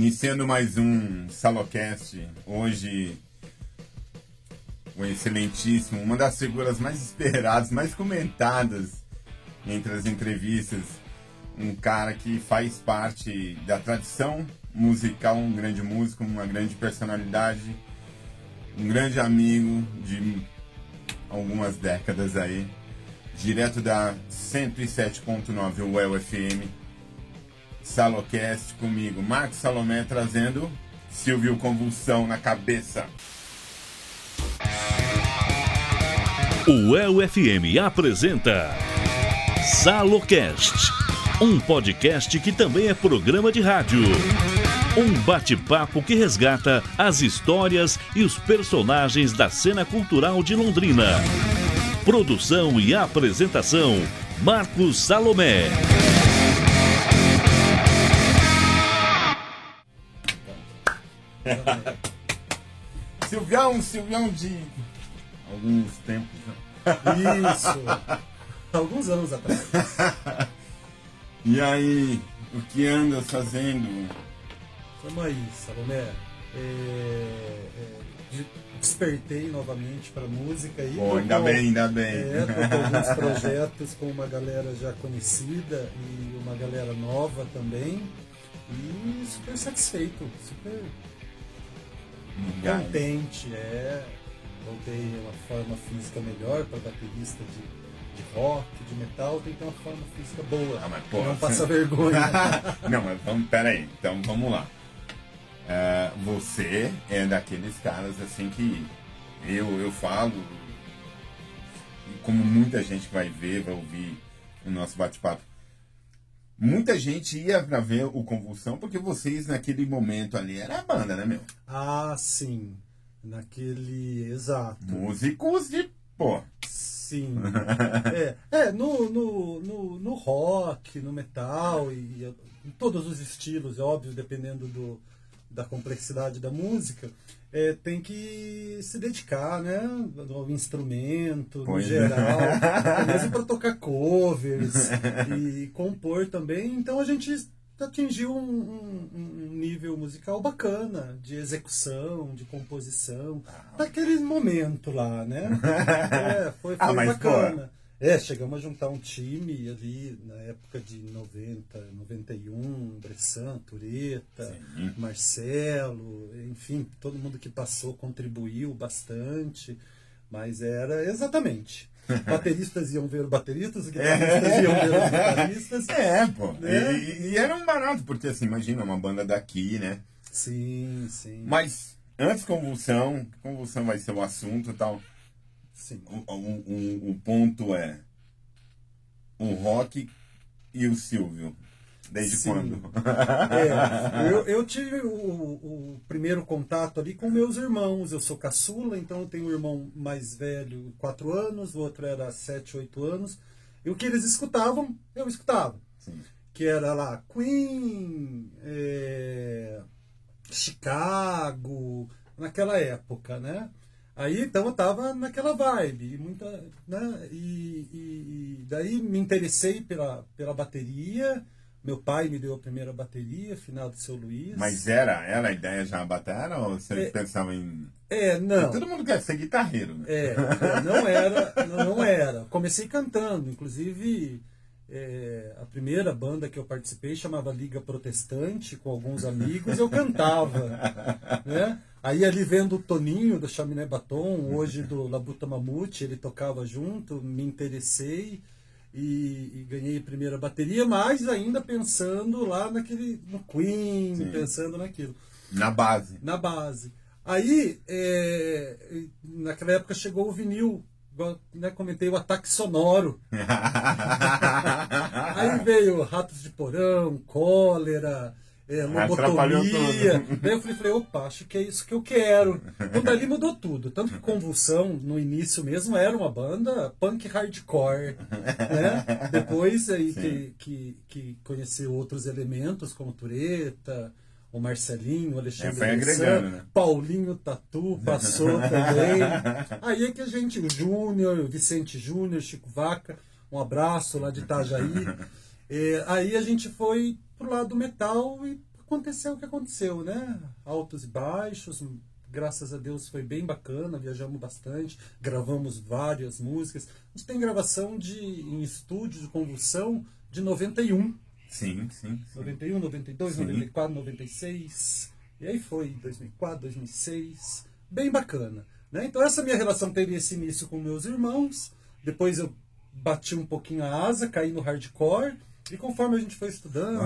Iniciando mais um Salocast, hoje o excelentíssimo, uma das figuras mais esperadas, mais comentadas entre as entrevistas, um cara que faz parte da tradição musical, um grande músico, uma grande personalidade, um grande amigo de algumas décadas aí, direto da 107.9 UEL FM, Salocast comigo, Marcos Salomé trazendo Silvio Convulsão na cabeça. O El FM apresenta Salocast, um podcast que também é programa de rádio. Um bate-papo que resgata as histórias e os personagens da cena cultural de Londrina. Produção e apresentação: Marcos Salomé. Silvião, Silvião de alguns tempos. Né? Isso. Alguns anos atrás. E aí, o que andas fazendo? Vamos aí, Salomé. É, é, despertei novamente para música. Pô, ainda com, bem, ainda bem. É, com alguns projetos com uma galera já conhecida e uma galera nova também. E super satisfeito, super. Contente. É, voltei uma forma física melhor para baterista de, de rock, de metal, tem que ter uma forma física boa. Ah, mas, pô, não passa vergonha. Não, mas vamos, peraí, então vamos lá. É, você é daqueles caras assim que eu, eu falo, como muita gente vai ver, vai ouvir o nosso bate-papo. Muita gente ia pra ver o Convulsão porque vocês naquele momento ali era a banda, né, meu? ah, sim. Naquele. Exato. Músicos de. Pô. Sim. É, é no, no, no, no rock, no metal, e em todos os estilos, é óbvio, dependendo do, da complexidade da música, é, tem que se dedicar né, ao instrumento, Pois no é. geral, até mesmo para tocar covers e compor também. Então a gente atingiu um, um- um nível musical bacana de execução, de composição, naquele momento lá, né? É, foi, foi Ah, bacana. É, chegamos a juntar um time ali na época de 90, 91, Bressan, Tureta, Sim. Marcelo, enfim, todo mundo que passou contribuiu bastante, mas era exatamente. Bateristas iam ver bateristas, guitarristas iam ver os guitarristas. É, pô. Né? E, e era um barato, porque assim, imagina, uma banda daqui, né? Sim, sim. Mas antes convulsão, convulsão vai ser o assunto e tal. Sim. O, o, ponto é o rock e o Silvio. Desde Sim. quando? É, eu, eu tive o, o primeiro contato ali com meus irmãos. Eu sou caçula, então eu tenho um irmão mais velho, 4 anos, o outro era 7, 8 anos. E o que eles escutavam, eu escutava. Sim. Que era lá Queen, é, Chicago, naquela época, né? Aí então eu tava naquela vibe, e muita, né? E, e- e daí me interessei pela, pela bateria. Meu pai me deu a primeira bateria, final do seu Luiz. Mas era, era a ideia já batera ou você É. pensava em. É, não. Todo mundo quer ser guitarreiro, né? É, é, não era, não, não era. Comecei cantando, inclusive é, a primeira banda que eu participei chamava Liga Protestante, com alguns amigos, eu cantava. Né? Aí ali vendo o Toninho do Chaminé Batom, hoje do Labuta Mamute, ele tocava junto, me interessei e, e ganhei a primeira bateria, mas ainda pensando lá naquele, no Queen, Sim. pensando naquilo Na base. na base. Aí, é, naquela época chegou o vinil, igual, né, comentei o ataque sonoro. Aí veio Ratos de Porão, Cólera, é, Lobotomia. Daí eu falei, falei, opa, acho que é isso que eu quero. Então dali mudou tudo. Tanto que Convulsão, no início mesmo, era uma banda punk hardcore. Né? Depois aí que, que, que conheceu outros elementos, como Tureta, o Marcelinho, o Alexandre É, agregando, né? Paulinho Tatu passou também. Aí é que a gente, o Júnior, o Vicente Júnior, Chico Vaca, um abraço lá de Itajaí. É, aí a gente foi pro lado do metal e aconteceu o que aconteceu, né? Altos e baixos, graças a Deus foi bem bacana, viajamos bastante, gravamos várias músicas. A gente tem gravação de, em estúdio de convulsão de 91. Sim, sim. sim. 91, 92, sim. 94, 96. E aí foi 2004, 2006. Bem bacana. Né? Então essa minha relação teve esse início com meus irmãos. Depois eu bati um pouquinho a asa, caí no hardcore. E conforme a gente foi estudando.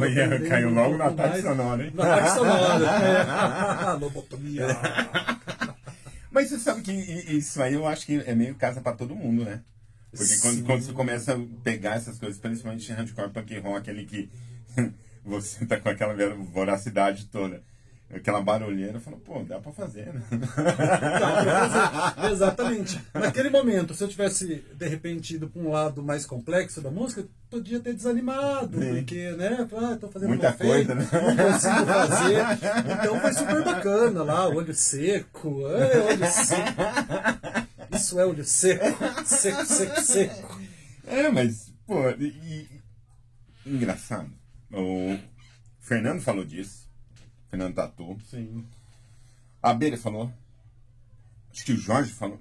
Caiu logo na parte sonora, hein? Na parte sonora. é. Lobotomia. Mas você sabe que isso aí eu acho que é meio casa para todo mundo, né? Porque quando, quando, você começa a pegar essas coisas, principalmente hardcore, punk rock, aquele que você tá com aquela voracidade toda aquela barulheira, falou, pô, dá pra fazer, né? Dá pra fazer. Exatamente. Naquele momento, se eu tivesse, de repente, ido pra um lado mais complexo da música, podia ter desanimado, Sim. porque, né, ah, tô fazendo Muita coisa, né? não consigo fazer. Então foi super bacana lá, olho seco, é, olho seco. Isso é olho seco, seco, seco, seco. É, mas, pô, e engraçado. O Fernando falou disso. Fernando Tatu. Sim. A Abelha falou. Acho que o Jorge falou.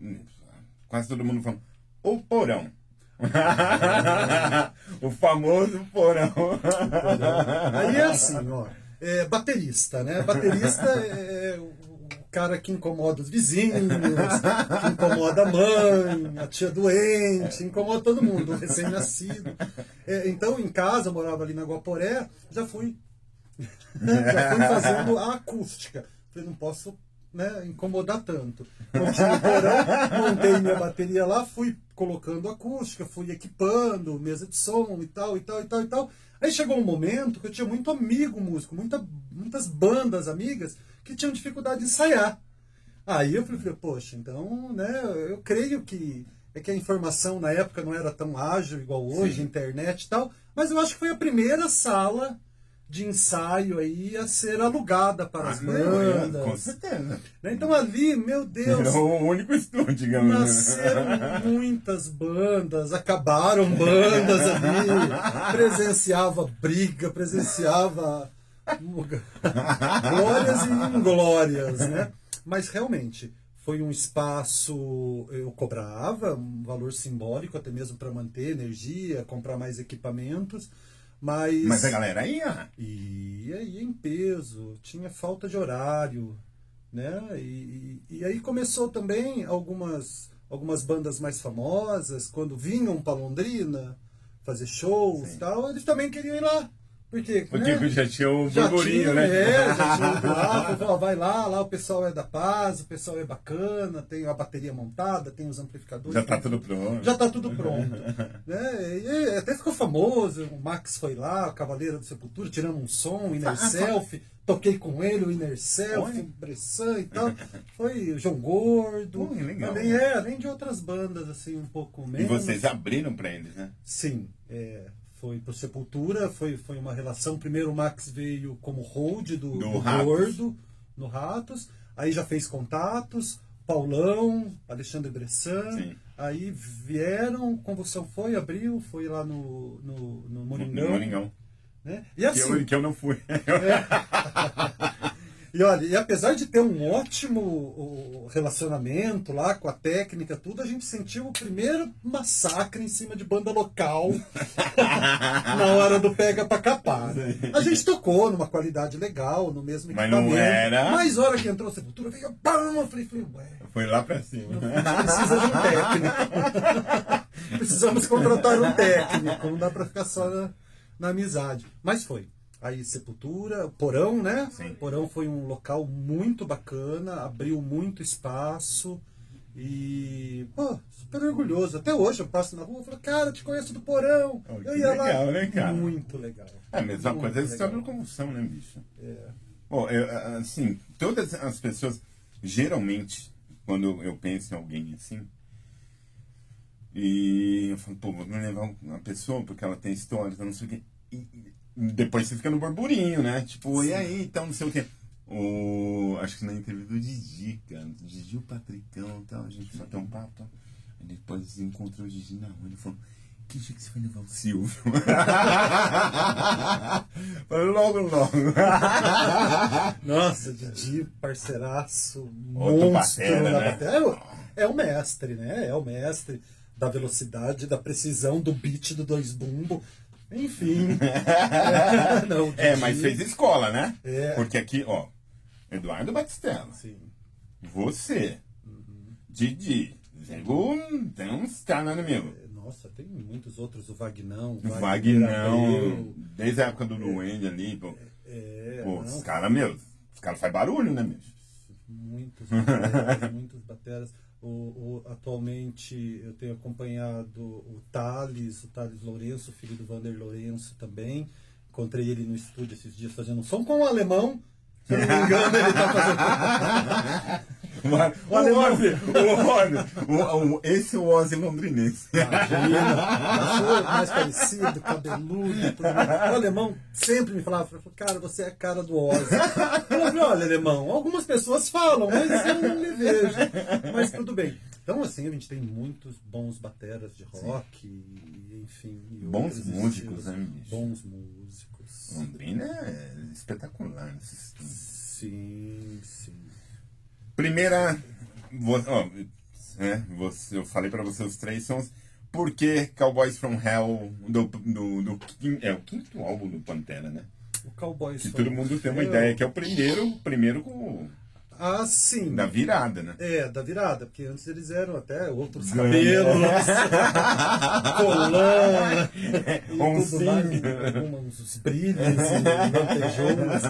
Quase todo mundo falou. O porão. o famoso porão. o porão. Aí é assim, ó. É, baterista, né? Baterista é o cara que incomoda os vizinhos, que incomoda a mãe, a tia doente, incomoda todo mundo, recém-nascido. É, então, em casa, eu morava ali na Guaporé, já fui já fui fazendo a acústica. Falei, não posso né, incomodar tanto. Continuei no porão, montei minha bateria lá, fui colocando acústica, fui equipando, mesa de som e tal, e tal, e tal, e tal. Aí chegou um momento que eu tinha muito amigo músico, muita, muitas bandas amigas que tinham dificuldade de ensaiar. Aí eu falei, poxa, então, né, eu creio que é que a informação na época não era tão ágil igual hoje, Sim. internet e tal, mas eu acho que foi a primeira sala de ensaio aí a ser alugada para as ah, bandas. Com certeza. Né? Então ali, meu Deus. Era o único estúdio, digamos. Né? Nasceram muitas bandas, acabaram bandas ali, presenciava briga, presenciava glórias e inglórias, né? Mas realmente foi um espaço eu cobrava um valor simbólico até mesmo para manter energia, comprar mais equipamentos mas, Mas a galera ia? Ia, ia em peso, tinha falta de horário, né? E, e, aí começou também algumas, algumas bandas mais famosas, quando vinham para Londrina fazer shows e tal, eles também queriam ir lá. Porque, Porque né? já tinha o burburinho, né? É, já tinha o lá, vai lá, lá o pessoal é da paz, o pessoal é bacana, tem a bateria montada, tem os amplificadores. Já tá tudo pronto. Já tá tudo pronto. né? E até ficou famoso, o Max foi lá, o Cavaleiro do Sepultura, tirando um som, Inner ah, Self, toquei com ele, o Inner Self, Bressan e tal. Foi o João Gordo. Hum, legal. Além, é, além de outras bandas, assim, um pouco menos. E vocês abriram pra eles, né? Sim, é foi para Sepultura, foi, foi uma relação. Primeiro o Max veio como hold do, do, do Gordo no Ratos, aí já fez contatos, Paulão, Alexandre Bressan, Sim. aí vieram, Convulsão foi, abriu, foi lá no, no, no Moringão. No Moringão. Né? E assim, que, eu, que eu não fui. É. E olha, e apesar de ter um ótimo relacionamento lá com a técnica, tudo, a gente sentiu o primeiro massacre em cima de banda local na hora do pega pra capar. A gente tocou numa qualidade legal, no mesmo Mas equipamento. Não era. Mas hora que entrou a Sepultura, veio pam, eu falei, falei, ué. Foi lá pra cima. Precisa de um técnico. Precisamos contratar um técnico, não dá pra ficar só na, na amizade. Mas foi aí Sepultura, Porão, né? Sim. Porão foi um local muito bacana, abriu muito espaço e, pô, super orgulhoso. Até hoje eu passo na rua e falo, cara, eu te conheço do Porão. Oh, eu ia legal, lá. né, cara? Muito legal. É a mesma muito coisa, história da convulsão, né, bicho? É. Bom, eu, assim, todas as pessoas, geralmente, quando eu penso em alguém assim, e eu falo, pô, vou levar uma pessoa porque ela tem histórias, eu não sei o quê. E, depois você fica no burburinho, né? Tipo, Sim. e aí, então, não sei o quê. O, acho que na entrevista do Didi, cara, do Didi o Patricão e tal, a gente bateu um papo tal. Aí depois encontrou o Didi na rua, ele falou, Que dia que você vai levar o Silvio? logo, logo. Nossa, Didi, parceiraço, Outro monstro batera, né? É, é o mestre, né? É o mestre da velocidade, da precisão, do beat do dois bumbo. Enfim. é, não, É, mas fez escola, né? É. Porque aqui, ó, Eduardo Batistella, Sim. você, Didi, Zego, tem uns caras, né, meu? Nossa, tem muitos outros, o Vagnão, O Vagnão, Abreu, desde a época do Luende ali, pô. É, Pô, não, os caras, meu, os caras fazem barulho, né, meu? Muitos bateras, muitos bateras. O, o- atualmente eu tenho acompanhado o Thales, o Thales Lourenço, filho do Vander Lourenço também. Encontrei ele no estúdio esses dias fazendo um som com o alemão. Se eu não me engano, ele tá fazendo. O, alemão. Ozzy, o Ozzy, o- o- esse é o Ozzy londrinense. Imagina, mais parecido, cabeludo. O alemão sempre me falava, falava, cara, você é a cara do Ozzy. Eu falei, olha, alemão, algumas pessoas falam, mas eu não me vejo. Mas tudo bem. Então, assim, a gente tem muitos bons bateras de rock, e, enfim. e Bons músicos, né, bicho? Bons músicos. Londrina é espetacular nesse estilo. Sim, sim. Primeira. ó, é, você, eu falei pra você os três sons. Por que Cowboys from Hell do, do, do é o quinto álbum do Pantera, né? O Cowboys Que from todo mundo tem uma Hell- ideia que é o primeiro, primeiro com, Ah, sim. da virada, né? É, da virada, porque antes eles eram até outros cabelos, mais, alguns uns brilhos lantejoulas.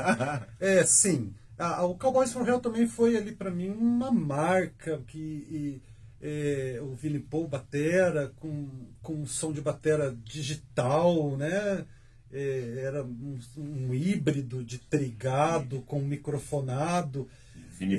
É, sim. A- a- o Cowboys from Hell também foi ali pra mim uma marca que e, é, o Vini Paul batera com, com um som de batera digital, né? É, era um, um híbrido de trigado com microfonado.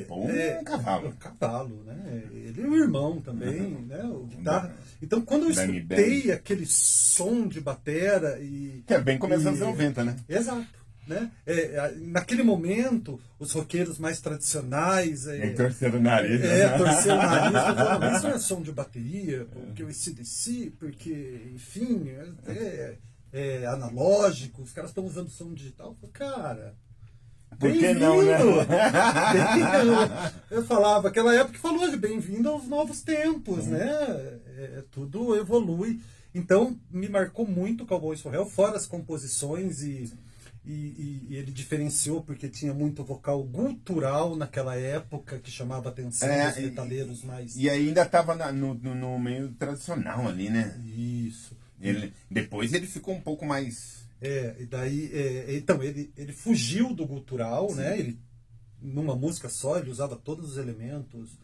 Paul É, é um cavalo. o cavalo, né? Ele é o irmão também, né? O guitarra. Então, quando eu escutei aquele som de batera e... Que é bem começando anos e- 90, né? Exato. Né? É, a- naquele momento, os roqueiros mais tradicionais... É, Em torcendo o nariz. é, né? torcer o nariz, mas isso não é som de bateria, porque o ICDC, porque, enfim, é, é- é analógico, os caras estão usando som digital. Eu falei, cara, Por que não, né? Eu falava, aquela época que falou de bem-vindo aos novos tempos, né? É, tudo evolui. Então, me marcou muito o Cowboys for Hell, fora as composições e, e, e- ele diferenciou porque tinha muito vocal gutural naquela época que chamava a atenção É, dos metaleiros mais... E ainda tava na- no, no, no meio tradicional ali, né? Isso. Ele, depois ele ficou um pouco mais. É, e daí, é, então, ele, ele fugiu do gutural, né? Ele, numa música só, ele usava todos os elementos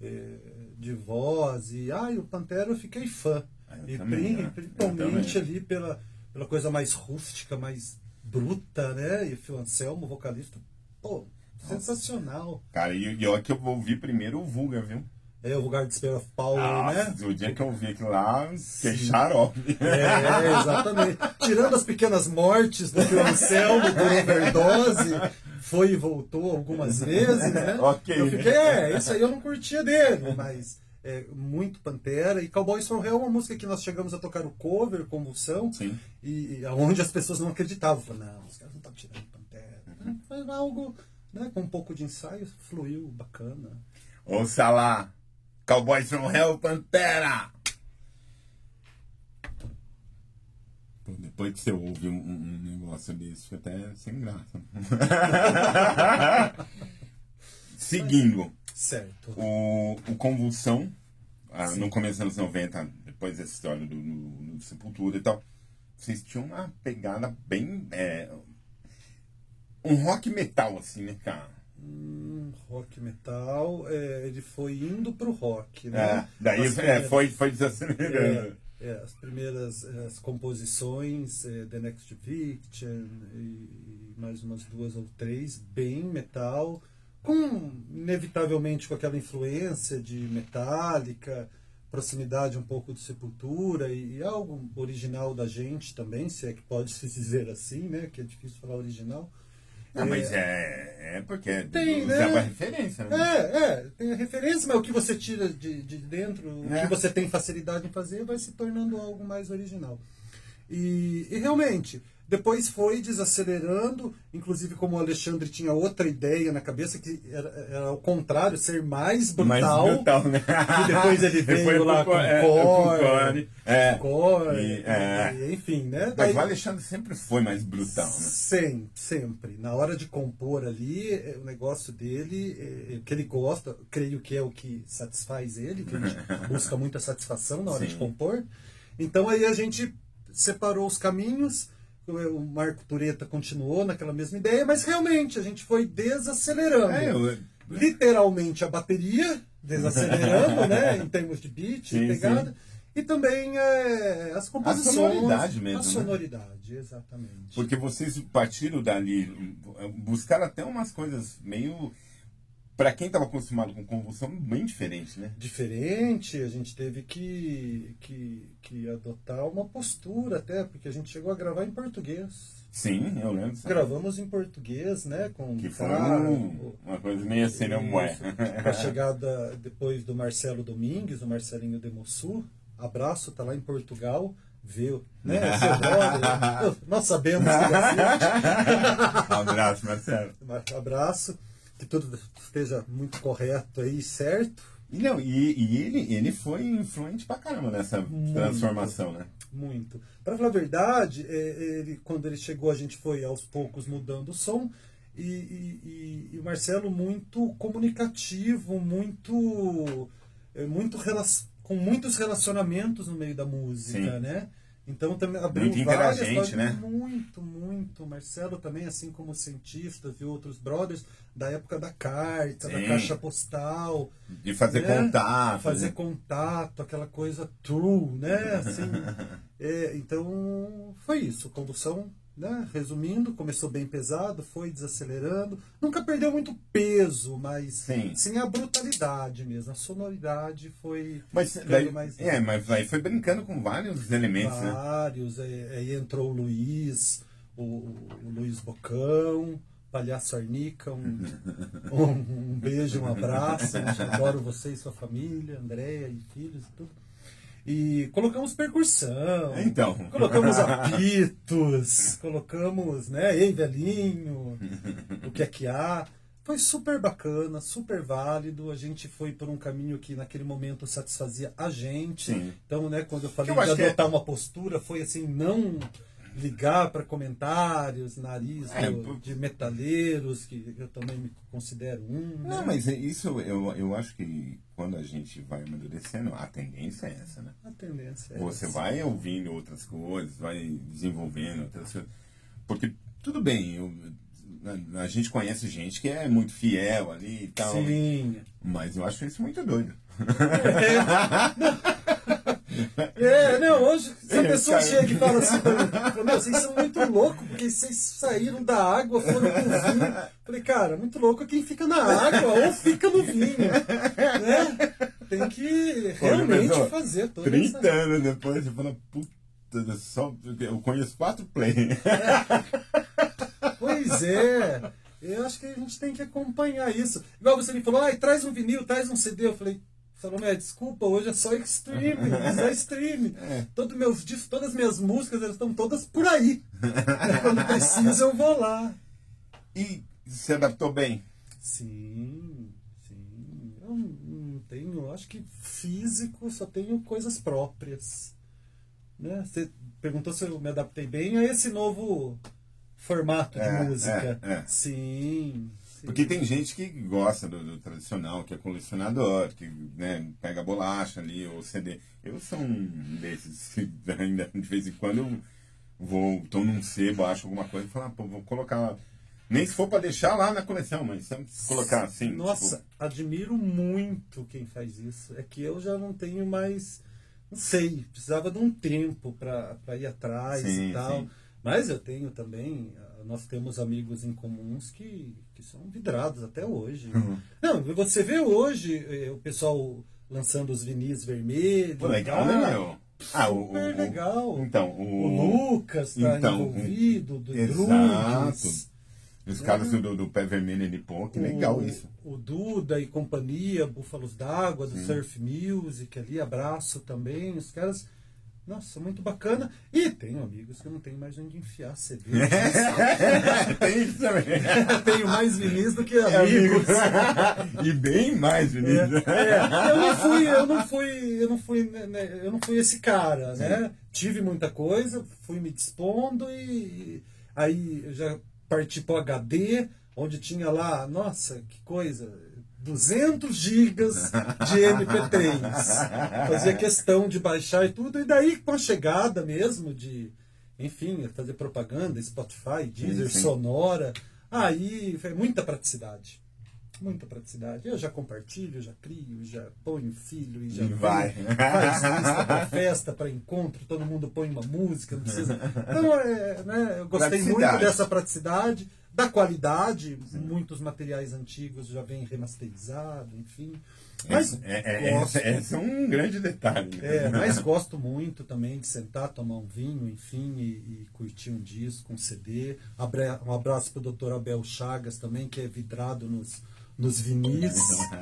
é, de voz e, ai, o Pantera eu fiquei fã. Ah, eu e também, né? Principalmente ali pela, pela coisa mais rústica, mais bruta, né? E o Phil Anselmo, vocalista, pô, sensacional. Cara, e, e olha que eu vou ouvir primeiro o Vulga, viu? É o lugar de Spirit of Power, Nossa, né? o dia que eu vi aquilo lá, que xarope. É, exatamente. Tirando as pequenas mortes do Phil Anselmo por overdose, foi e voltou algumas vezes, né? Ok, Eu fiquei, é, isso aí eu não curtia dele, mas é muito Pantera. E Cowboys from Hell é uma música que nós chegamos a tocar o cover, Convulsão, Sim. e, e onde as pessoas não acreditavam. Falaram, não, os caras não estão tirando Pantera. Mas algo, né, com um pouco de ensaio, fluiu, bacana. Ouça lá. Cowboys from Hell Pantera. Depois que você ouve um, um- um negócio desse, fica até sem graça. Seguindo, Certo. o, o Convulsão, ah, no começo dos anos 90, depois dessa história do, do- do Sepultura e tal, vocês tinham uma pegada bem. é, um rock metal, assim, né, cara? Hum, rock metal, é, ele foi indo pro rock, né? É, daí é, primeiras- foi, foi desacelerando. é, é, as primeiras as composições, The Next Victim e, e mais umas duas ou três, bem metal, com inevitavelmente com aquela influência de Metallica, proximidade um pouco de Sepultura e, e algo original da gente também, se é que pode se dizer assim, né? Que é difícil falar original. Não, mas é, é porque Tem, né? é uma referência, né? É, é, tem a referência, mas o que você tira de, de dentro, o É. que você tem facilidade em fazer, vai se tornando algo mais original. E, e realmente, depois foi desacelerando, inclusive como o Alexandre tinha outra ideia na cabeça, que era, era ao contrário, ser mais Mais brutal. brutal, né? E depois ele veio Foi lá pro com co- é, core, core, é. core, E- é. enfim, né? Mas Daí- o Alexandre sempre foi mais brutal, né? Sempre, sempre. Na hora de compor ali, é, o negócio dele, é, que ele gosta, creio que é o que satisfaz ele, que a gente busca muita satisfação na hora Sim. de compor. Então aí a gente separou os caminhos, o Marco Tureta continuou naquela mesma ideia, mas realmente a gente foi desacelerando. É, eu- Literalmente a bateria, desacelerando, né, em termos de beat, Sim, pegada. E também é, as composições. sonoridade mesmo, A né? sonoridade, exatamente. Porque vocês partiram dali, buscaram até umas coisas meio. Pra quem tava acostumado com convulsão, bem diferente, né? diferente, a gente teve que, que, que adotar uma postura até, porque a gente chegou a gravar em português. Sim, eu lembro. Gravamos em português, né? Com Que foi um- uma coisa meio assim, né, moé. Isso. Com a chegada depois do Marcelo Domingues, o Marcelinho Demossu. Abraço, tá lá em Portugal. Viu, né? Brother. Nós sabemos que você. Abraço, Marcelo. Abraço. Que tudo esteja muito correto aí, certo? E, não, e, e ele, ele foi influente pra caramba nessa Muito. transformação, né? Muito. Para falar a verdade, é, ele, quando ele chegou, a gente foi aos poucos mudando o som. E, e- e- o Marcelo muito comunicativo, muito, é, muito com muitos relacionamentos no meio da música, Sim. né? Então também abriu Muito várias portas- né? Muito, muito. Marcelo também, assim como os cientistas e outros brothers, da época da carta, da Sim. caixa postal, De fazer né? contato. fazer né? contato, aquela coisa true, né? Assim, é, então foi isso, condução, né? Resumindo, começou bem pesado, foi desacelerando, nunca perdeu muito peso, mas Sim. sim a brutalidade mesmo, a sonoridade foi Mas, daí, mais é, mas aí foi brincando com vários elementos, né? vários, é, aí entrou o Luiz, o, o Luiz Bocão, Palhaço Arnica, um, um, um beijo, um abraço, adoro você e sua família, Andréia e filhos e tudo. E colocamos percussão, Então. colocamos apitos, colocamos, né, ei velhinho, o que é que há. Foi super bacana, super válido. A gente foi por um caminho que naquele momento satisfazia a gente. Sim. Então, né, quando eu falei Eu de é- adotar uma postura, foi assim, não ligar para comentários, nariz É, do- de metaleiros, que eu também me considero um. Não, né? mas isso eu, eu acho que quando a gente vai amadurecendo, a tendência é essa, né? A tendência é Você essa. vai ouvindo outras coisas, vai desenvolvendo outras coisas. Porque, tudo bem, eu- a, a gente conhece gente que é muito fiel ali e tal. Sim. Mas eu acho isso muito doido. É, não, hoje, se a É, pessoa chega e fala assim pra mim, loucos, porque vocês saíram da água, foram pro vinho. Falei, cara, muito louco é quem fica na água ou fica no vinho. Né? Tem que realmente fazer toda 30 essa... anos depois, você fala, puta, só, eu conheço quatro players. Pois é. Eu acho que a gente tem que acompanhar isso. Igual você me falou, ai, traz um vinil, traz um CD. Eu falei, Salomé, desculpa, hoje é só streaming, só streaming. Todo meus discos, todas as minhas músicas, elas estão todas por aí. Quando precisa, eu vou lá. E se adaptou bem. Sim, sim. Eu não tenho, acho que físico só tenho coisas próprias. Né? Você perguntou se eu me adaptei bem a esse novo formato de É, música. é, é. Sim. Porque tem gente que gosta do, do tradicional, que é colecionador, que né, pega bolacha ali, ou CD. Eu sou um desses que ainda de vez em quando eu vou, tô num sebo, acho alguma coisa e falo, ah, pô, vou colocar. Nem se for pra deixar lá na coleção, mas colocar assim. Nossa, tipo, admiro muito quem faz isso. É que eu já não tenho mais. Não sei, precisava de um tempo para ir atrás Sim, e tal. sim. Mas eu tenho também. Ah, Nós temos amigos em comuns que, que são vidrados até hoje. Uhum. Não, você vê hoje eh, o pessoal lançando os vinis vermelhos. pô, legal, ah, né, meu? Ah, o, Super o- legal. Então, O o, Lucas está então, envolvido, do Exato. Os caras do, do Pé Vermelho ali, pô, que legal o, isso. O Duda e companhia, Búfalos d'Água, do Surf Music ali, abraço também. Os caras nossa, muito bacana. E tenho amigos que eu não tenho mais onde enfiar CD. Tem isso também. tenho mais vinis do que amigos. e bem mais vinis. É, é, eu não fui, eu não fui, eu não fui, né, né eu não fui esse cara, né? Tive muita coisa, fui me dispondo e aí eu já parti pro HD, onde tinha lá, nossa, que coisa, 200 gigas de MP3. Fazia questão de baixar e tudo. E daí, com a chegada mesmo de, enfim, fazer propaganda, Spotify, Deezer, sim, sim. Sonora, aí foi muita praticidade. Muita praticidade. Eu já compartilho, já crio, já ponho filho e já e vai. faz lista para festa, para encontro, todo mundo põe uma música, não precisa. Então, é, né, eu gostei muito dessa praticidade da qualidade, Sim. muitos materiais antigos já vêm remasterizados, enfim. Mas é, é, gosto, esse é um grande detalhe. É, mas gosto muito também de sentar, tomar um vinho, enfim, e, e curtir um disco, um CD. Um abraço para o doutor Abel Chagas também, que é vidrado nos, nos vinis,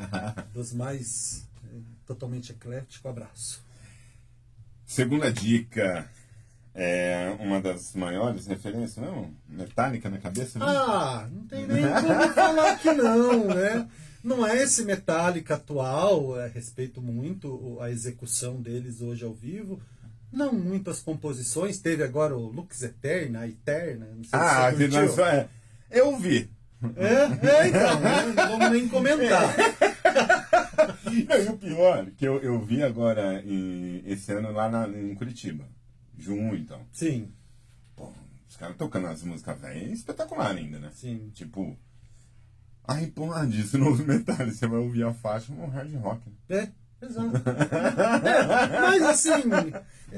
dos mais é, totalmente eclético. Abraço. Segunda dica, é uma das maiores referências, não? Metálica na cabeça? Não? Ah, não tem nem como falar que não, né? Não é esse Metallica atual, é, respeito muito a execução deles hoje ao vivo. Não muitas composições, teve agora o Lux Eterna, a Eterna, não sei ah, se você lançou, é. Eu vi. É, é então, né? não vamos nem comentar. Não, e o pior, que eu, eu vi agora em, esse ano lá na, em Curitiba. Junho, então. Sim. Pô, os caras tocando as músicas velhas é espetacular ainda, né? Sim. Tipo. Ai, porra, disso novo metal, você vai ouvir a faixa um hard rock. É, exato. é, mas assim.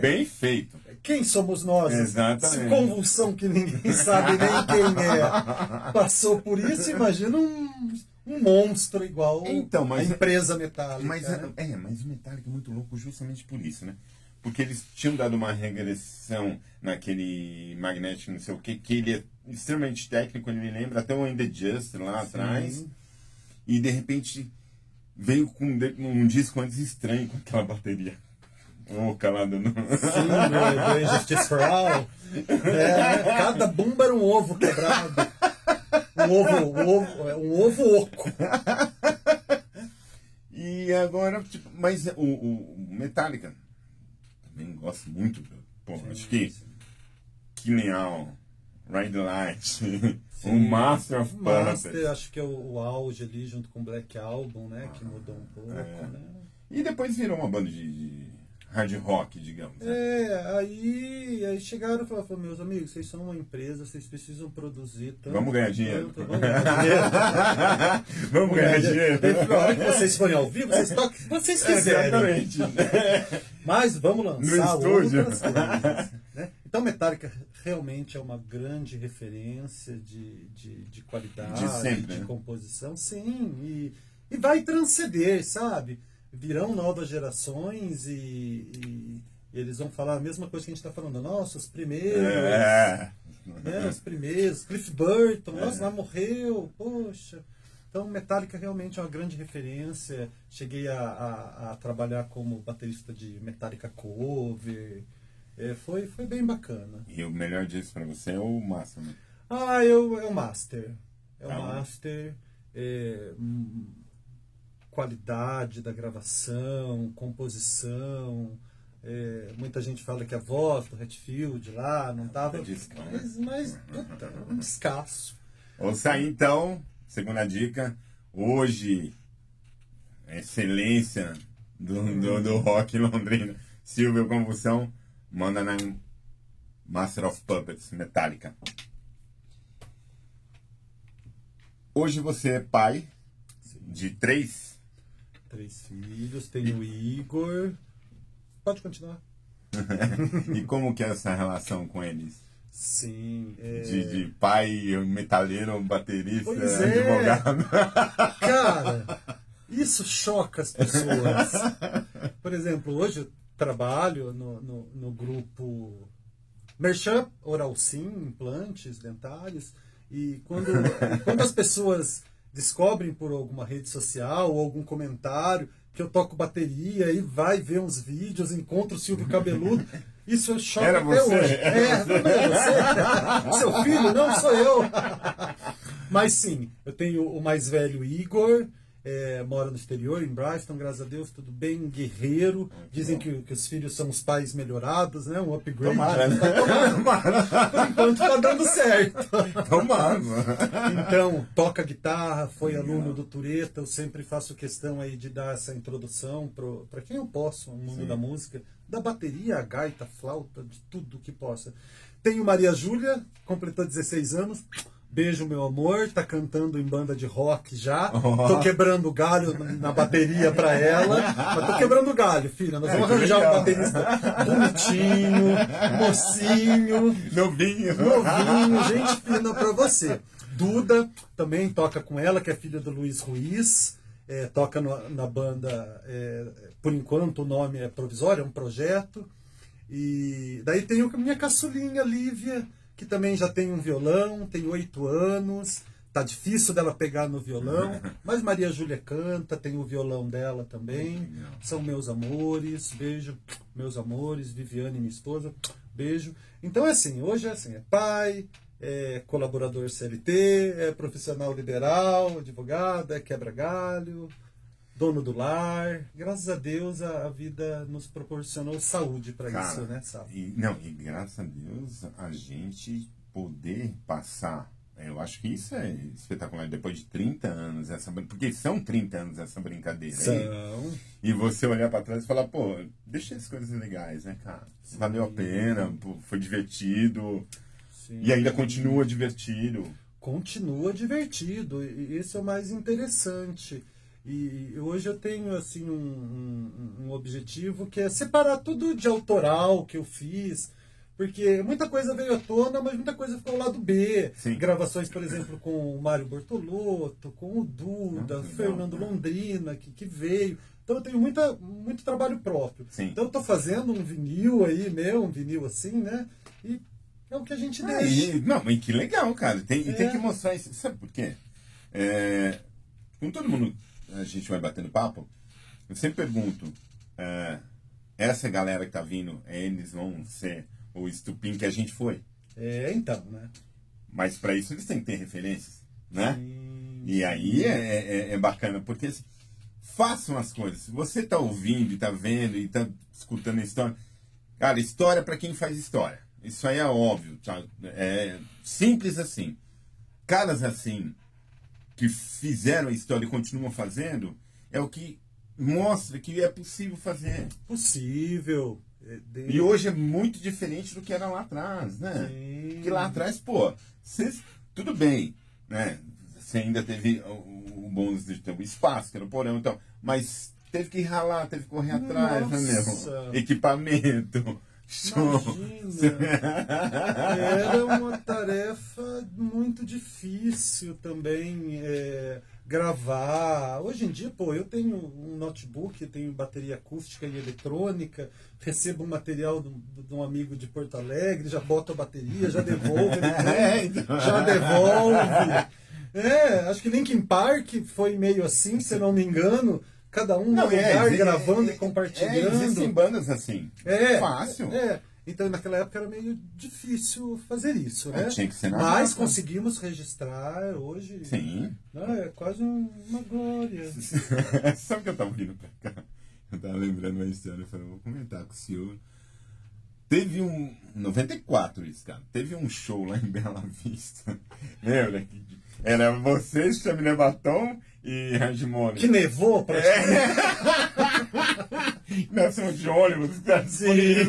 Bem feito. Quem somos nós? Exatamente. Convulsão que ninguém sabe nem quem é. Passou por isso, imagina um, um monstro igual então, mas, a empresa metálica. Mas, né? é, mas o Metallica é muito louco justamente por isso, né? Porque eles tinham dado uma regressão naquele Magnetic, não sei o que, que ele é extremamente técnico, ele me lembra até o In The Just lá Sim. atrás. E de repente veio com um disco antes estranho com aquela bateria. Oca lá do. Sim, do Injustice for All. É, cada bumba era um ovo quebrado. Um ovo, um ovo, um ovo oco. E agora, tipo, mas o, o Metallica também gosto muito. Pô, sim, acho que. Killing All, Ride Light, o Master of Puppets. Master, acho que é o, o, auge ali junto com o Black Album, né? Que mudou um pouco, é. né? E depois virou uma banda de, de hard rock, digamos. Né? É, aí, aí chegaram e falaram, meus amigos, vocês são uma empresa, vocês precisam produzir tanto. Vamos ganhar dinheiro. Tanto, vamos ganhar dinheiro. vamos ganhar dinheiro. Teve hora que vocês forem ao vivo, vocês toquem se vocês quiserem. Exatamente. Mas vamos lançar no estúdio. outras coisas. Né? Então Metallica realmente é uma grande referência de, de, de qualidade, de, sempre, de né? composição, sim. E, e vai transcender, sabe? Virão novas gerações e, e, eles vão falar a mesma coisa que a gente está falando. Nossa, os primeiros. É. Né, os primeiros. Cliff Burton, é. nossa, lá morreu, poxa. Então, Metallica realmente é uma grande referência. Cheguei a, a, a trabalhar como baterista de Metallica cover. É, foi, foi bem bacana. E o melhor disso para você é o Master, né? Ah, eu, é o Master. É o ah, Master. É, hum, qualidade da gravação, composição. É, muita gente fala que a voz do Hatfield lá não estava. Mas, mas puta, um escasso. Ouça então, segunda dica. Hoje, excelência do, do, do rock londrino, Silvio Convulsão, manda na Master of Puppets, Metallica. Hoje você é pai de três Três filhos, tenho o Igor. Pode continuar. e como que é essa relação com eles? Sim. É... De, de, pai, metaleiro, baterista, é. advogado. Cara, isso choca as pessoas. Por exemplo, hoje eu trabalho no, no, no grupo Merchan Oral Sim, implantes dentários. E quando, quando as pessoas descobrem por alguma rede social ou algum comentário que eu toco bateria e vai ver uns vídeos, encontra o Silvio Cabeludo. Isso é choque Era até você? hoje. É, não é você? Seu filho? Não, sou eu. Mas sim, eu tenho o mais velho Igor, é, mora no exterior, em Brighton, graças a Deus, tudo bem, guerreiro. Dizem que, que os filhos são os pais melhorados, né? Um upgrade. Tomara, né? Por enquanto tá dando certo. Tomara. Então, toca guitarra, foi aluno do Tureta, eu sempre faço questão aí de dar essa introdução para quem eu posso no mundo Sim. da música, da bateria, a gaita, a flauta, de tudo que possa. Tenho Maria Júlia, completou 16 anos. Beijo, meu amor, tá cantando em banda de rock já. Tô quebrando galho na bateria pra ela. Mas tô quebrando galho, filha. Nós vamos que arranjar um baterista bonitinho, mocinho, Novinho. Novinho, gente fina pra você. Duda também toca com ela, que é filha do Luiz Ruiz. é, toca no- na banda, é, por enquanto o nome é provisório, é um projeto. E daí tem a minha caçulinha, Lívia, que também já tem um violão, tem oito anos. Tá difícil dela pegar no violão, mas Maria Júlia canta, tem o violão dela também. São meus amores, beijo, meus amores, Viviane, minha esposa, beijo. Então é assim, hoje é assim, é pai, é colaborador CLT, é profissional liberal, advogado, é quebra-galho, dono do lar. Graças a Deus a, a vida nos proporcionou saúde para isso, né, Sal? E, não, e graças a Deus a gente poder passar. Eu acho que isso é espetacular. Depois de 30 anos, essa, porque são 30 anos essa brincadeira. São. E você olhar pra trás e falar, pô, deixa as coisas legais, né, cara? Valeu a pena, pô, foi divertido. Sim. E ainda continua divertido. continua divertido e esse é o mais interessante e hoje eu tenho assim um, um- um objetivo que é separar tudo de autoral que eu fiz porque muita coisa veio à tona mas muita coisa ficou ao lado B Sim. gravações por exemplo com o Mário Bortolotto com o Duda Ah, que legal, Fernando Londrina que, que veio então eu tenho muita, muito trabalho próprio Sim. então eu tô fazendo um vinil aí meu um vinil assim né e é o que a gente Ah, deixa e- não, mas que legal, cara. Tem, E tem É. que mostrar isso. Sabe por quê? É, com todo mundo a gente vai batendo papo, eu sempre pergunto, é, essa galera que tá vindo, eles vão ser o estupim que a gente foi. É, então, né? Mas para isso eles têm que ter referências, né? Sim. E aí é, é, é bacana, porque assim, façam as coisas. Se você tá ouvindo e tá vendo e tá escutando a história, cara, história para quem faz história. Isso aí é óbvio, tá? É simples assim. Caras assim, que fizeram a história e continuam fazendo, é o que mostra que é possível fazer. Possível. É, de- E hoje é muito diferente do que era lá atrás, né? Sim. Que lá atrás, pô, cês- tudo bem, né? Você ainda teve o, o bônus de ter o espaço, que era o porão e tal, mas teve que ralar, teve que correr atrás, né, Nossa. meu? Equipamento. Era uma tarefa muito difícil também é, gravar. Hoje em dia, pô, eu tenho um notebook, tenho bateria acústica e eletrônica, recebo um material de um- de um amigo de Porto Alegre, já boto a bateria, já devolvo, ele É, então. já devolve. É, acho que Linkin Park foi meio assim, se não me engano. Cada um no Não, lugar, é, gravando é, e compartilhando. É, existem bandas assim. É, Fácil. É. Então naquela época era meio difícil fazer isso, É, né? tinha que ser na Mas raça. conseguimos registrar hoje. Sim. Ah, é quase um- uma glória. Sabe o que eu tava vindo pra cá? Eu tava lembrando uma história, eu falei, vou comentar com o senhor. Teve um. 94 isso, cara. Teve um show lá em Bela Vista. Lembra? Era você, Chaminé Batom e Rangimone. Que nevou pra Nós somos de ônibus, cara. Sim.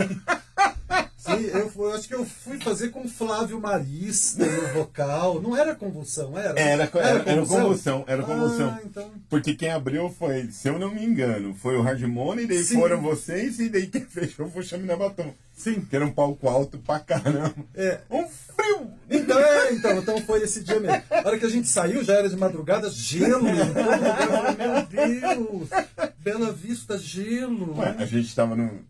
Eu, eu acho que eu fui fazer com Flávio Marista no vocal. Não era convulsão, era? Era, era, era convulsão, era convulsão. Ah, então. Porque quem abriu foi, se eu não me engano, foi o Hardmone, e daí Sim. foram vocês, e daí quem fechou foi o Chaminé Batom. Sim. Que era um palco alto pra caramba. É. Um frio! Então, é, então, então foi esse dia mesmo. A hora que a gente saiu, já era de madrugada, gelo falei, Meu Deus! Bela Vista, gelo. Ué, a gente tava no,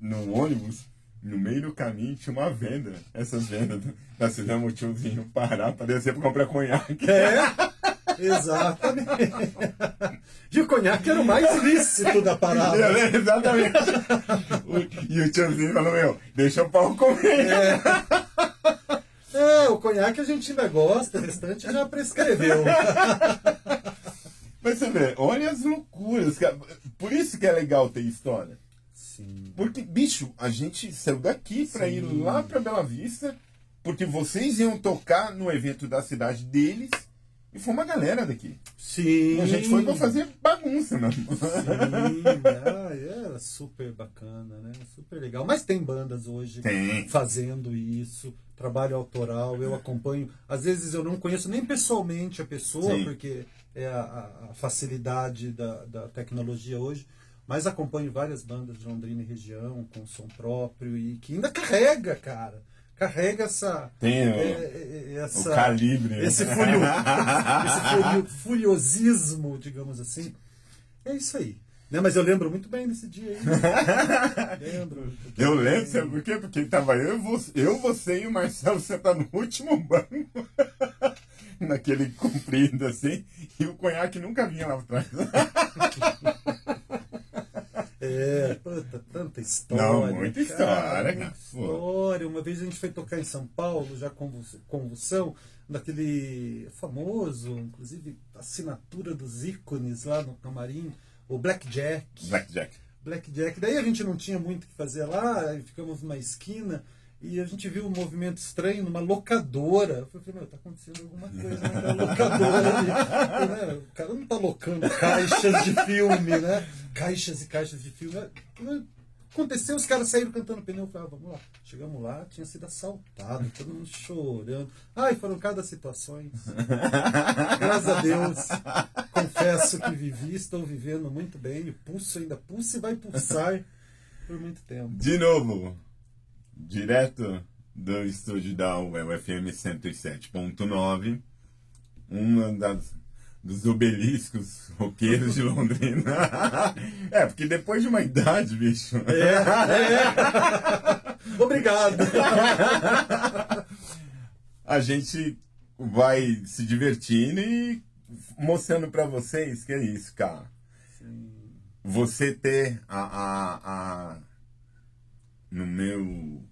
no ônibus no meio do caminho tinha uma venda. Essas vendas da o tiozinho parar, parecia pra comprar conhaque. É, exatamente. E o conhaque era o mais lícito da parada. É, exatamente. O- e o tiozinho falou, meu, deixa o pau comer. É, o conhaque a gente ainda gosta, o restante já prescreveu. Mas você vê, olha as loucuras. Por isso que é legal ter história. Sim. Porque, bicho, a gente saiu daqui pra ir lá pra Bela Vista, porque vocês iam tocar no evento da cidade deles, e foi uma galera daqui. Sim. E a gente foi pra fazer bagunça, né? Sim, ah, era super bacana, né? Super legal. Mas tem bandas hoje Tem. fazendo isso, trabalho autoral, eu acompanho. Às vezes eu não conheço nem pessoalmente a pessoa, Sim. porque é a, a- a facilidade da, da tecnologia hoje, mas acompanho várias bandas de Londrina e região, com som próprio, e que ainda carrega, cara. Carrega essa. Tem o- é, é, O essa calibre. né? esse, furio, esse furio- furiosismo, digamos assim. É isso aí. Né? Mas eu lembro muito bem desse dia aí. lembro. Eu lembro, sabe por quê? Porque tava eu, você, eu, você e o Marcelo sentados no último banco. Naquele comprido assim. E o conhaque nunca vinha lá atrás. É, puta, tanta história. Não, muita história, cara. muita história. Uma vez a gente foi tocar em São Paulo, já com convulsão, daquele famoso, inclusive, assinatura dos ícones lá no camarim, o Blackjack. Blackjack. Blackjack. Daí a gente não tinha muito o que fazer lá, ficamos numa esquina e a gente viu um movimento estranho numa locadora. Eu falei, meu, tá acontecendo alguma coisa naquela locadora ali. Né? O cara não tá locando caixas de filme, né? Caixas e caixas de filme. Aconteceu, os caras saíram cantando pneu. Eu falei, ah, vamos lá. Chegamos lá, tinha sido assaltado, todo mundo chorando. Ai, foram cada situações. Graças a Deus. Confesso que vivi, estou vivendo muito bem. E pulso ainda pulsa e vai pulsar por muito tempo. De novo, direto do estúdio da UFM 107.9, uma das dos obeliscos roqueiros de Londrina. é, porque depois de uma idade, bicho. É, é. Obrigado. a gente vai se divertindo e mostrando pra vocês que é isso, cara. Você ter a, a, a no meu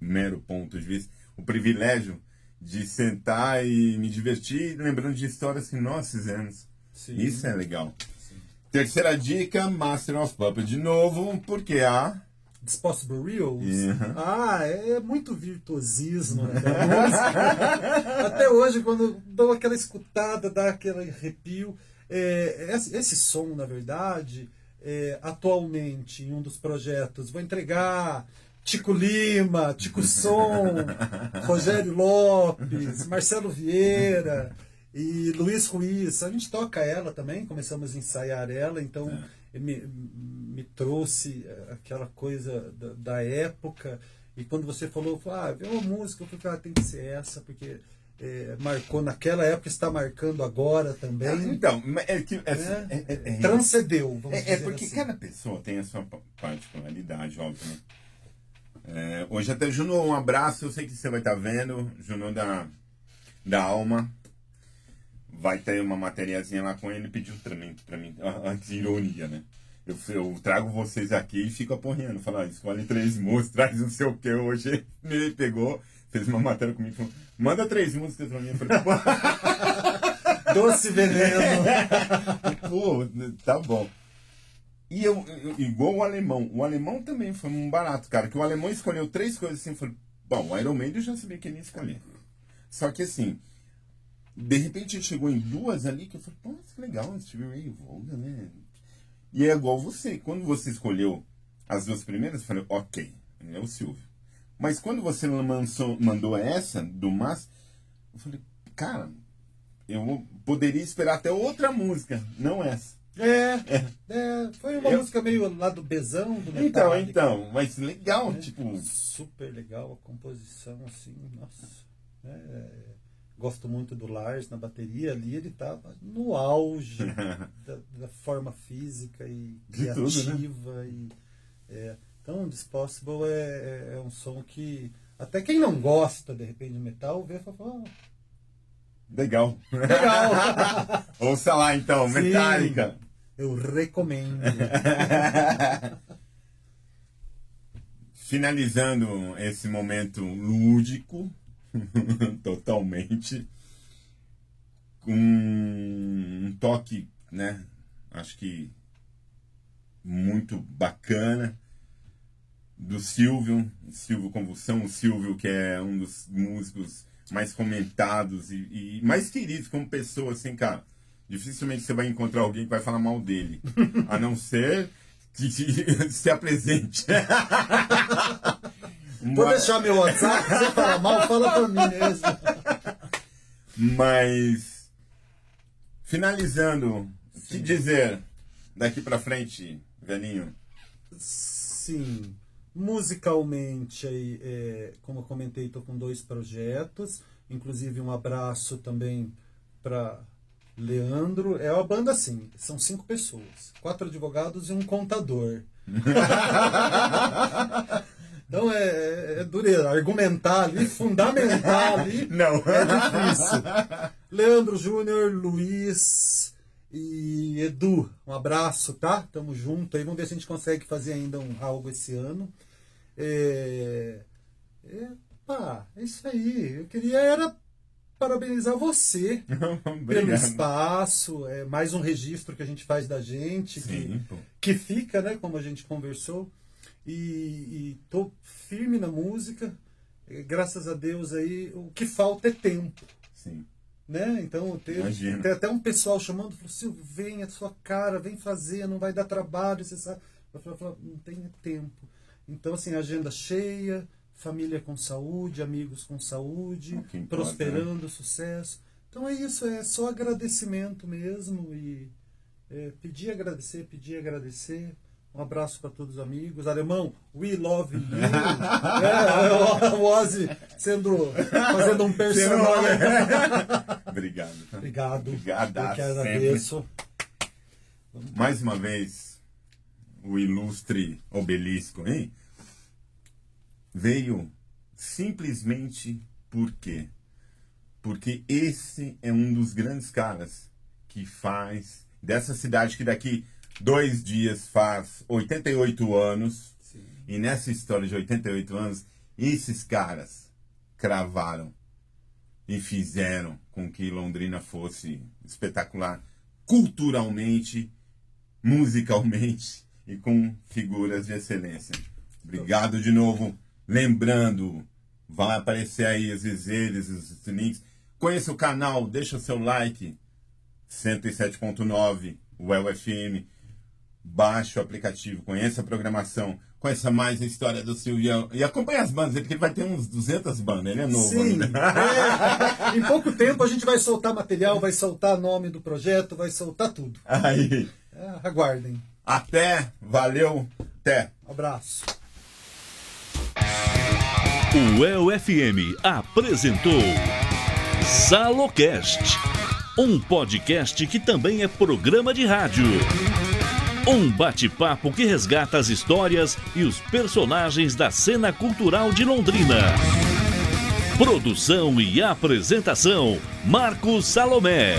mero ponto de vista, o privilégio de sentar e me divertir lembrando de histórias que nós fizemos. Sim. Isso é legal. Terceira dica, Master of Puppets de novo, porque a Disposable Reels? Uhum. Ah, é muito virtuosismo né. Até hoje, quando dou aquela escutada, dá aquele arrepio. É, esse, esse som, na verdade, é, atualmente, em um dos projetos, vou entregar Tico Lima, Tico Som, Rogério Lopes, Marcelo Vieira e Luiz Ruiz. A gente toca ela também, começamos a ensaiar ela, então me, me trouxe aquela coisa da, da época. E quando você falou, ah, vê uma música, eu falei, ah, tem que ser essa, porque é, marcou naquela época, está marcando agora também. Então, é que. Né? é, é, é, Transcendeu, É, é porque assim. cada pessoa tem a sua pa- particularidade, óbvio. Né? Hoje até Juno, um abraço, eu sei que você vai estar vendo, Juno da, da Alma. Vai ter uma matériazinha lá com ele, pediu pra mim, pra mim antes de ironia, né? Eu, eu trago vocês aqui e fico aporreando, falar, escolhe três músicas, traz não sei o que hoje. Ele pegou, fez uma matéria comigo, falou, manda três músicas pra mim. Eu falei, Doce veneno. Pô, tá bom. E eu, eu- igual o alemão, o alemão também foi um barato, cara, que o alemão escolheu três coisas assim, eu falei, bom, o Iron Maiden eu já sabia que ele ia escolher. Só que assim, de repente chegou em duas ali que eu falei, pô, que legal, Steve Ray Vaughan, né? E é igual você, quando você escolheu as duas primeiras, eu falei, ok, é o Silvio. Mas quando você lançou, mandou essa, do Mas, eu falei, cara, eu poderia esperar até outra música, não essa. É, é, foi uma Eu- música meio lá do Bezão, do Então, Metallica. então, mas legal, né? tipo, Super legal a composição, assim, nossa. É, gosto muito do Lars na bateria, ali ele tava no auge da, da forma física e De tudo, né? criativa. e, é, Então, Dispossible é, é, é um som que até quem não gosta, de repente, de metal, vê e fala, oh, Legal. legal. Ouça lá então, Sim. Metallica. Eu recomendo. Finalizando esse momento lúdico, totalmente, com um toque, né? Acho que muito bacana do Silvio, Silvio Convulsão, o Silvio que é um dos músicos mais comentados e, e mais queridos como pessoa, assim, cara. Dificilmente você vai encontrar alguém que vai falar mal dele, a não ser que se apresente. Vou deixar meu WhatsApp, se você falar mal, fala pra mim mesmo. Mas finalizando, o que dizer daqui pra frente, velhinho? Sim, musicalmente, aí, é, como eu comentei, estou com dois projetos, inclusive um abraço também para Leandro. É uma banda assim, são cinco pessoas, quatro advogados e um contador. Então é, é, é dureza, argumentar ali, fundamentar ali. Não. É difícil. Leandro Júnior, Luiz e Edu, um abraço, tá? Tamo junto aí. Vamos ver se a gente consegue fazer ainda um algo esse ano. É... É, pá, é isso aí. Eu queria era parabenizar você pelo espaço. É mais um registro que a gente faz da gente, que, Sim, pô. que fica, né? Como a gente conversou. E, e tô firme na música. É, Graças a Deus aí, o que falta é tempo Sim. né? Então teve, tem até um pessoal chamando, falou, Silvio, vem, é sua cara, vem fazer, não vai dar trabalho, você sabe. Eu falei, falei, não tem tempo. Então, assim, agenda cheia, família com saúde, amigos com saúde, importa, né? prosperando, sucesso. Então é isso, é só agradecimento mesmo e é, pedir agradecer, pedir agradecer. Um abraço para todos os amigos. Alemão, we love you. é, o Ozzy sendo, fazendo um personagem. Obrigado. Obrigado. Obrigado. Eu que agradeço. Mais uma vez, o ilustre obelisco, hein? Veio simplesmente por quê? Porque esse é um dos grandes caras que faz dessa cidade que daqui dois dias faz 88 anos. Sim. E nessa história de 88 anos, esses caras cravaram e fizeram com que Londrina fosse espetacular culturalmente, musicalmente e com figuras de excelência. Obrigado de novo. Lembrando, vai aparecer aí os eles, os links. Conheça o canal, deixa o seu like. 107.9, o FM. Baixe o aplicativo, conheça a programação, conheça mais a história do Silvião. E acompanhe as bandas, porque ele vai ter uns 200 bandas, ele é novo Sim. É. Em pouco tempo a gente vai soltar material, vai soltar nome do projeto, vai soltar tudo. Aí, É, aguardem. Até, valeu, até. Abraço. O EUFM apresentou Salocast, um podcast que também é programa de rádio. Um bate-papo que resgata as histórias e os personagens da cena cultural de Londrina. Produção e apresentação: Marcos Salomé.